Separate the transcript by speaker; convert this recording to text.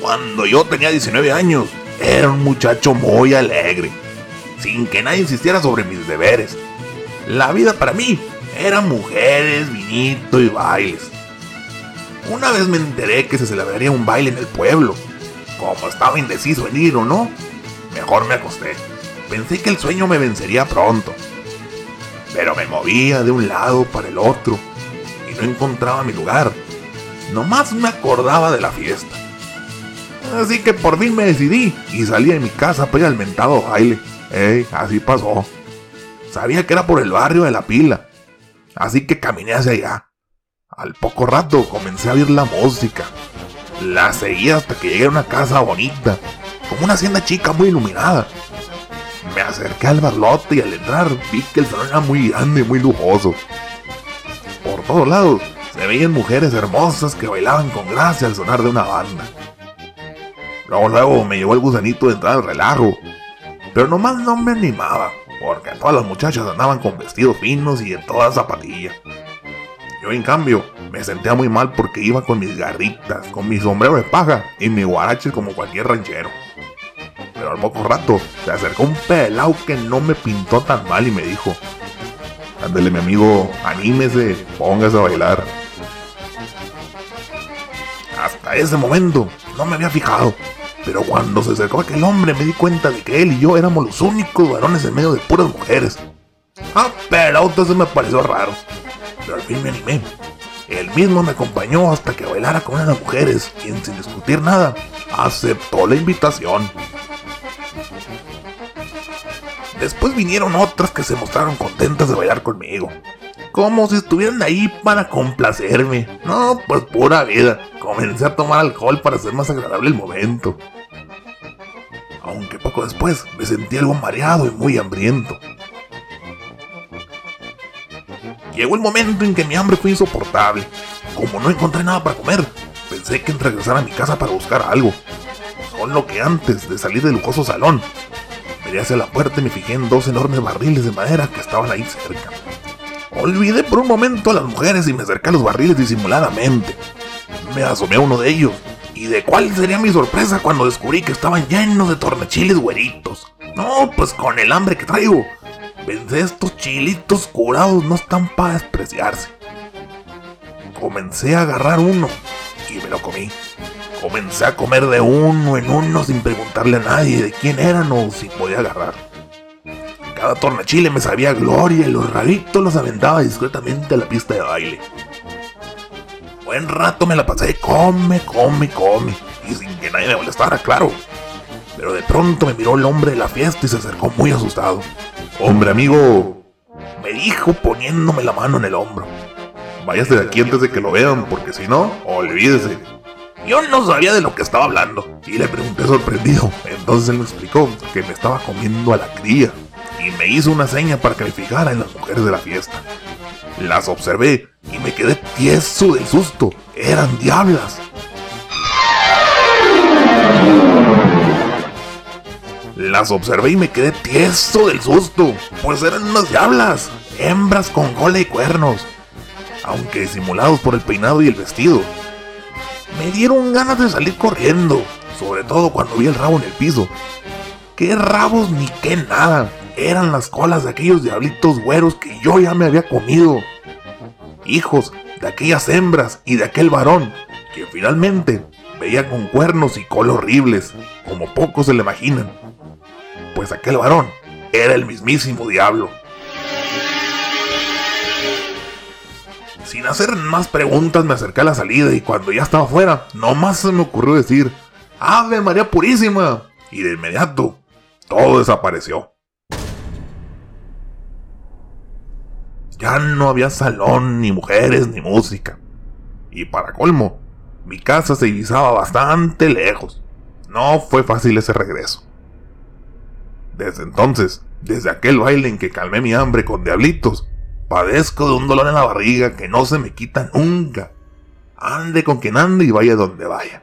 Speaker 1: Cuando yo tenía 19 años, era un muchacho muy alegre, sin que nadie insistiera sobre mis deberes. La vida para mí era mujeres, vinito y bailes. Una vez me enteré que se celebraría un baile en el pueblo. Como estaba indeciso en ir o no, mejor me acosté. Pensé que el sueño me vencería pronto. Pero me movía de un lado para el otro y no encontraba mi lugar. Nomás me acordaba de la fiesta. Así que por fin me decidí y salí de mi casa para ir al mentado baile. Ey, así pasó. Sabía que era por el barrio de la pila. Así que caminé hacia allá. Al poco rato comencé a oír la música. La seguí hasta que llegué a una casa bonita, como una hacienda chica muy iluminada. Me acerqué al barlote y al entrar vi que el salón era muy grande y muy lujoso. Por todos lados se veían mujeres hermosas que bailaban con gracia al sonar de una banda. Luego, luego me llevó el gusanito de entrar al relajo. Pero nomás no me animaba, porque todas las muchachas andaban con vestidos finos y en todas zapatillas. Yo, en cambio, me sentía muy mal porque iba con mis garritas, con mi sombrero de paja y mi guarache como cualquier ranchero. Pero al poco rato se acercó un pelao que no me pintó tan mal y me dijo: Ándele, mi amigo, anímese, póngase a bailar. Hasta ese momento no me había fijado, pero cuando se acercó aquel hombre me di cuenta de que él y yo éramos los únicos varones en medio de puras mujeres. Ah, pero se me pareció raro. Pero al fin me animé. Él mismo me acompañó hasta que bailara con una de las mujeres, quien sin discutir nada, aceptó la invitación. Después vinieron otras que se mostraron contentas de bailar conmigo. Como si estuvieran ahí para complacerme. No, pues pura vida. Comencé a tomar alcohol para hacer más agradable el momento aunque poco después me sentí algo mareado y muy hambriento. Llegó el momento en que mi hambre fue insoportable. Como no encontré nada para comer, pensé que en regresar a mi casa para buscar algo. Solo que antes de salir del lujoso salón, miré hacia la puerta y me fijé en dos enormes barriles de madera que estaban ahí cerca. Olvidé por un momento a las mujeres y me acerqué a los barriles disimuladamente. Me asomé a uno de ellos ¿Y de cuál sería mi sorpresa cuando descubrí que estaban llenos de tornachiles güeritos? No, pues con el hambre que traigo. Pensé estos chilitos curados no están para despreciarse. Comencé a agarrar uno y me lo comí. Comencé a comer de uno en uno sin preguntarle a nadie de quién eran o si podía agarrar. Cada tornachile me sabía gloria y los raritos los aventaba discretamente a la pista de baile. Buen rato me la pasé, come, come, come, y sin que nadie me molestara, claro. Pero de pronto me miró el hombre de la fiesta y se acercó muy asustado. Hombre amigo, me dijo poniéndome la mano en el hombro. Váyase de aquí antes de que lo vean, porque si no, olvídese. Yo no sabía de lo que estaba hablando y le pregunté sorprendido. Entonces él me explicó que me estaba comiendo a la cría y me hizo una seña para que me fijara en las mujeres de la fiesta. Las observé me quedé tieso del susto. Eran diablas. Las observé y me quedé tieso del susto, pues eran unas diablas, hembras con cola y cuernos, aunque disimulados por el peinado y el vestido. Me dieron ganas de salir corriendo, sobre todo cuando vi el rabo en el piso. ¿Qué rabos ni qué nada? Eran las colas de aquellos diablitos güeros que yo ya me había comido. Hijos de aquellas hembras y de aquel varón que finalmente veía con cuernos y cola horribles, como pocos se le imaginan. Pues aquel varón era el mismísimo diablo. Sin hacer más preguntas me acerqué a la salida y cuando ya estaba fuera, nomás se me ocurrió decir, Ave María Purísima. Y de inmediato, todo desapareció. ya no había salón, ni mujeres, ni música. Y para colmo, mi casa se divisaba bastante lejos. No fue fácil ese regreso. Desde entonces, desde aquel baile en que calmé mi hambre con diablitos, padezco de un dolor en la barriga que no se me quita nunca. Ande con quien ande y vaya donde vaya.